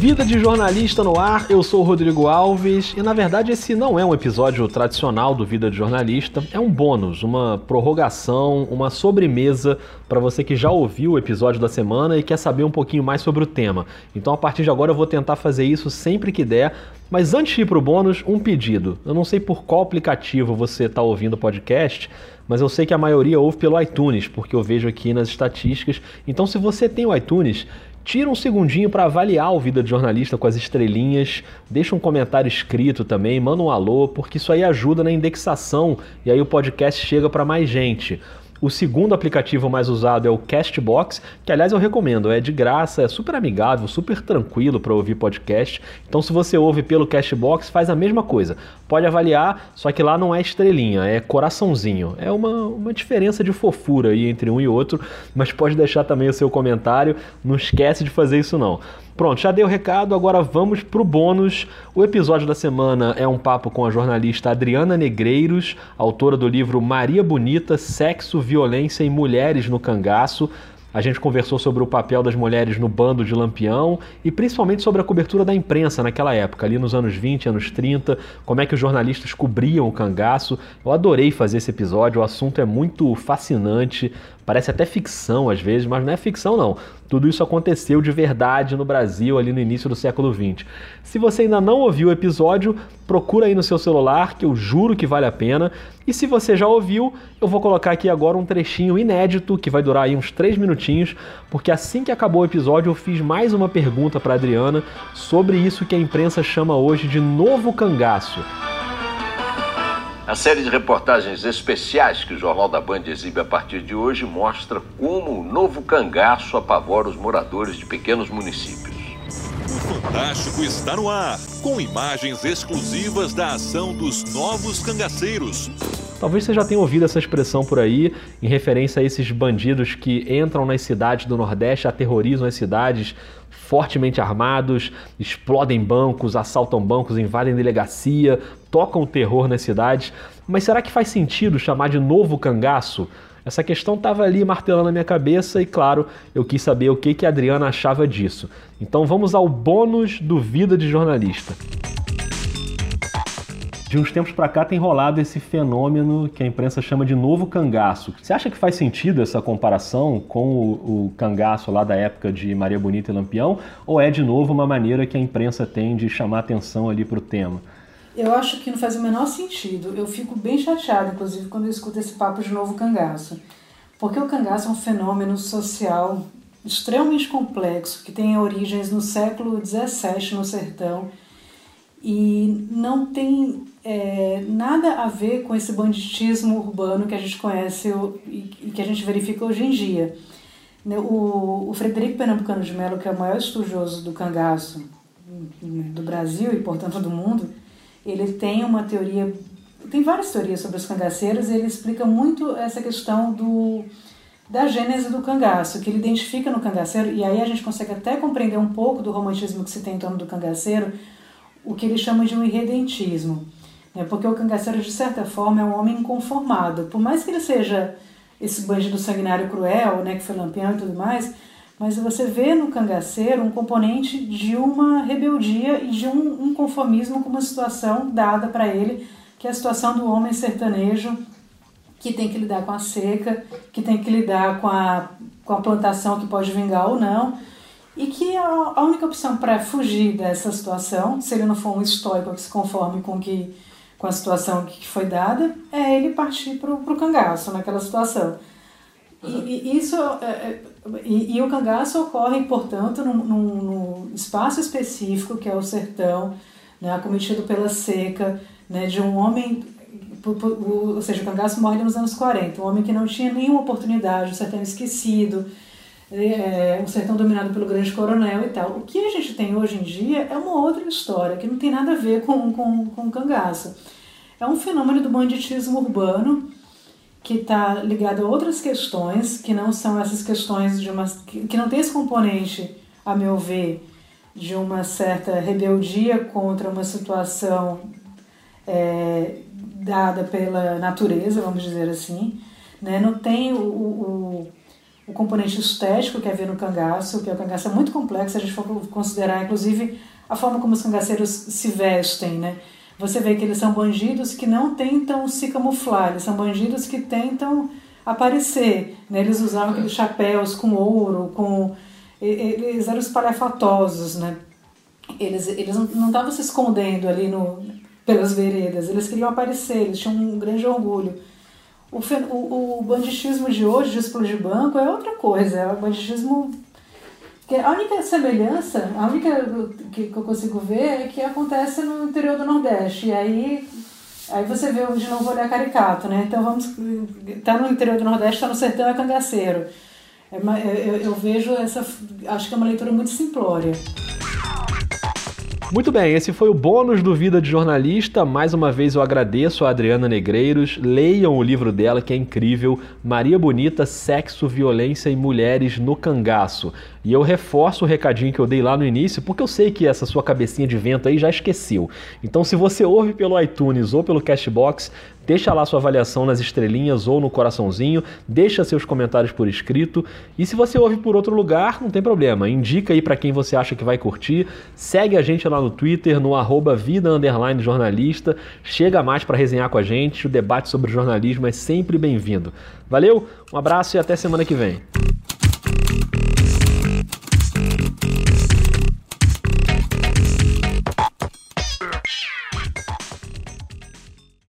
Vida de Jornalista no ar, eu sou o Rodrigo Alves e na verdade esse não é um episódio tradicional do Vida de Jornalista, é um bônus, uma prorrogação, uma sobremesa para você que já ouviu o episódio da semana e quer saber um pouquinho mais sobre o tema. Então a partir de agora eu vou tentar fazer isso sempre que der, mas antes de ir para o bônus, um pedido. Eu não sei por qual aplicativo você está ouvindo o podcast, mas eu sei que a maioria ouve pelo iTunes, porque eu vejo aqui nas estatísticas. Então se você tem o iTunes, Tira um segundinho para avaliar o Vida de Jornalista com as estrelinhas, deixa um comentário escrito também, manda um alô, porque isso aí ajuda na indexação e aí o podcast chega para mais gente. O segundo aplicativo mais usado é o Castbox, que aliás eu recomendo, é de graça, é super amigável, super tranquilo para ouvir podcast. Então se você ouve pelo Castbox, faz a mesma coisa. Pode avaliar, só que lá não é estrelinha, é coraçãozinho. É uma, uma diferença de fofura aí entre um e outro, mas pode deixar também o seu comentário, não esquece de fazer isso não. Pronto, já dei o recado, agora vamos pro bônus. O episódio da semana é um papo com a jornalista Adriana Negreiros, autora do livro Maria Bonita, Sexo, Violência e Mulheres no Cangaço. A gente conversou sobre o papel das mulheres no bando de Lampião e principalmente sobre a cobertura da imprensa naquela época, ali nos anos 20, anos 30, como é que os jornalistas cobriam o cangaço. Eu adorei fazer esse episódio, o assunto é muito fascinante, parece até ficção às vezes, mas não é ficção não. Tudo isso aconteceu de verdade no Brasil ali no início do século XX. Se você ainda não ouviu o episódio, procura aí no seu celular, que eu juro que vale a pena. E se você já ouviu, eu vou colocar aqui agora um trechinho inédito que vai durar aí uns 3 minutinhos, porque assim que acabou o episódio eu fiz mais uma pergunta para Adriana sobre isso que a imprensa chama hoje de novo cangaço. A série de reportagens especiais que o Jornal da Band exibe a partir de hoje mostra como o novo cangaço apavora os moradores de pequenos municípios. O Fantástico está no ar, com imagens exclusivas da ação dos novos cangaceiros. Talvez você já tenha ouvido essa expressão por aí, em referência a esses bandidos que entram nas cidades do Nordeste, aterrorizam as cidades, fortemente armados, explodem bancos, assaltam bancos, invadem delegacia, tocam terror nas cidades. Mas será que faz sentido chamar de novo cangaço? Essa questão estava ali martelando na minha cabeça e, claro, eu quis saber o que, que a Adriana achava disso. Então vamos ao bônus do Vida de Jornalista de uns tempos para cá tem rolado esse fenômeno que a imprensa chama de novo cangaço. Você acha que faz sentido essa comparação com o, o cangaço lá da época de Maria Bonita e Lampião? Ou é de novo uma maneira que a imprensa tem de chamar atenção ali para o tema? Eu acho que não faz o menor sentido. Eu fico bem chateada, inclusive, quando eu escuto esse papo de novo cangaço. Porque o cangaço é um fenômeno social extremamente complexo, que tem origens no século XVII no sertão e não tem é, nada a ver com esse banditismo urbano que a gente conhece e que a gente verifica hoje em dia. Né, o, o Frederico Pernambucano de Mello, que é o maior estudioso do cangaço do Brasil e, portanto, do mundo, ele tem uma teoria, tem várias teorias sobre os cangaceiros e ele explica muito essa questão do, da gênese do cangaço, que ele identifica no cangaceiro, e aí a gente consegue até compreender um pouco do romantismo que se tem em torno do cangaceiro, o que ele chama de um irredentismo. Né? Porque o cangaceiro, de certa forma, é um homem inconformado. Por mais que ele seja esse bandido sanguinário cruel, né, que foi lampião e tudo mais, mas você vê no cangaceiro um componente de uma rebeldia e de um inconformismo com uma situação dada para ele, que é a situação do homem sertanejo que tem que lidar com a seca, que tem que lidar com a, com a plantação que pode vingar ou não, e que a, a única opção para fugir dessa situação, se ele não for um estoico que se conforme com que com a situação que foi dada, é ele partir para o cangaço naquela situação. E, e isso é, é, e, e, o cangaço ocorre, portanto, num, espaço específico que é o sertão, né, acometido pela seca, né, de um homem, ou seja, o cangaço morre nos anos 40, um homem que não tinha nenhuma oportunidade, um sertão esquecido, é, um sertão dominado pelo grande coronel e tal. O que a gente tem hoje em dia é uma outra história, que não tem nada a ver com, com, com cangaço. É um fenômeno do banditismo urbano que está ligado a outras questões, que não são essas questões de uma. que, que não tem esse componente, a meu ver, de uma certa rebeldia contra uma situação é, dada pela natureza, vamos dizer assim. Né? Não tem o, o o componente estético que havia no cangaço, que é o cangaço é muito complexo, a gente for considerar, inclusive, a forma como os cangaceiros se vestem, né? Você vê que eles são bandidos que não tentam se camuflar, eles são bandidos que tentam aparecer, né? Eles usavam aqueles chapéus com ouro, com eles eram espalhafatosos, né? Eles, eles não estavam se escondendo ali no, pelas veredas, eles queriam aparecer, eles tinham um grande orgulho. O, o, o banditismo de hoje, de explodir banco, é outra coisa, é o banditismo... A única semelhança, a única que, eu consigo ver é que acontece no interior do Nordeste, e aí Aí você vê de novo olhar caricato, né? Então vamos. Tá no interior do Nordeste, tá no sertão, é cangaceiro. É, eu, eu vejo essa. Acho que é uma leitura muito simplória. Muito bem, esse foi o bônus do Vida de Jornalista. Mais uma vez eu agradeço a Adriana Negreiros. Leiam o livro dela, que é incrível. Maria Bonita, Sexo, Violência e Mulheres no Cangaço. E eu reforço o recadinho que eu dei lá no início, porque eu sei que essa sua cabecinha de vento aí já esqueceu. Então, se você ouve pelo iTunes ou pelo Cashbox, deixa lá sua avaliação nas estrelinhas ou no coraçãozinho, deixa seus comentários por escrito. E se você ouve por outro lugar, não tem problema. Indica aí para quem você acha que vai curtir. Segue a gente lá no Twitter, no arroba vida jornalista. Chega mais para resenhar com a gente. O debate sobre jornalismo é sempre bem-vindo. Valeu, um abraço e até semana que vem.